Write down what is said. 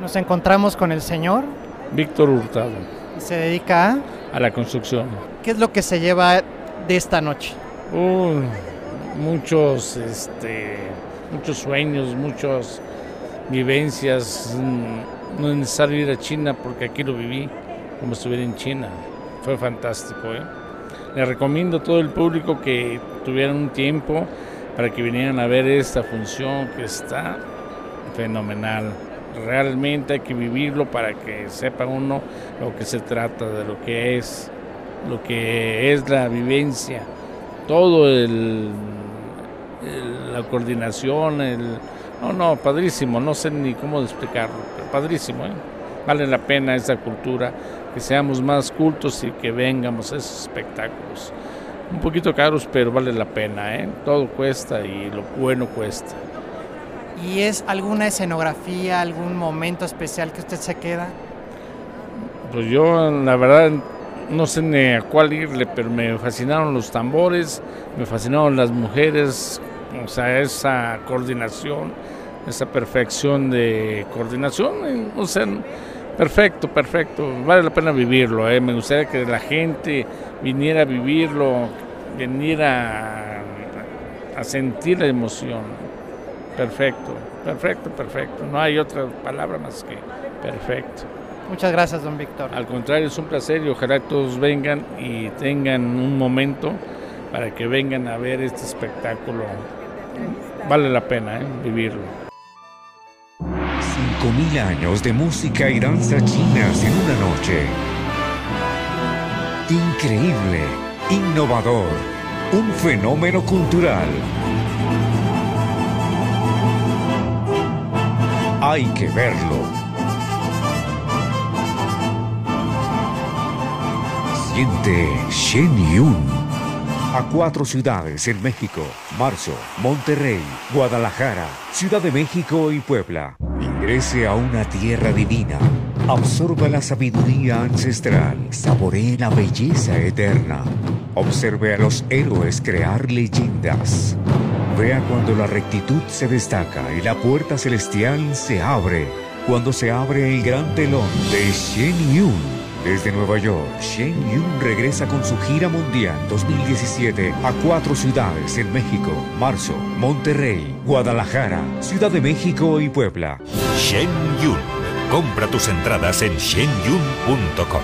Nos encontramos con el señor. Víctor Hurtado. Se dedica a... A la construcción. ¿Qué es lo que se lleva de esta noche? muchos, este, muchos sueños, muchas vivencias. Mm, no es necesario ir a China porque aquí lo viví como estuviera en China. Fue fantástico. ¿eh? Le recomiendo a todo el público que tuvieran un tiempo para que vinieran a ver esta función que está fenomenal. Realmente hay que vivirlo para que sepa uno lo que se trata, de lo que es, lo que es la vivencia, todo el, la coordinación, el no, no, padrísimo, no sé ni cómo explicarlo, pero padrísimo, ¿eh? vale la pena esa cultura, que seamos más cultos y que vengamos a esos espectáculos. Un poquito caros, pero vale la pena, ¿eh? todo cuesta y lo bueno cuesta. ¿Y es alguna escenografía, algún momento especial que usted se queda? Pues yo, la verdad, no sé ni a cuál irle, pero me fascinaron los tambores, me fascinaron las mujeres, o sea, esa coordinación, esa perfección de coordinación, o sea, perfecto, perfecto, vale la pena vivirlo, ¿eh? me gustaría que la gente viniera a vivirlo, viniera a sentir la emoción. Perfecto, perfecto, perfecto. No hay otra palabra más que perfecto. Muchas gracias, don Víctor. Al contrario, es un placer y ojalá todos vengan y tengan un momento para que vengan a ver este espectáculo. Vale la pena ¿eh? vivirlo. Cinco mil años de música y danza chinas en una noche. Increíble, innovador, un fenómeno cultural Hay que verlo. Siente Shen Yun. A cuatro ciudades en México. Marzo, Monterrey, Guadalajara, Ciudad de México y Puebla. Ingrese a una tierra divina. Absorba la sabiduría ancestral. Saboree la belleza eterna. Observe a los héroes crear leyendas. Vea cuando la rectitud se destaca y la puerta celestial se abre. Cuando se abre el gran telón de Shen Yun. Desde Nueva York, Shen Yun regresa con su gira mundial 2017 a cuatro ciudades en México, Marzo, Monterrey, Guadalajara, Ciudad de México y Puebla. Shen Yun. Compra tus entradas en shenyun.com.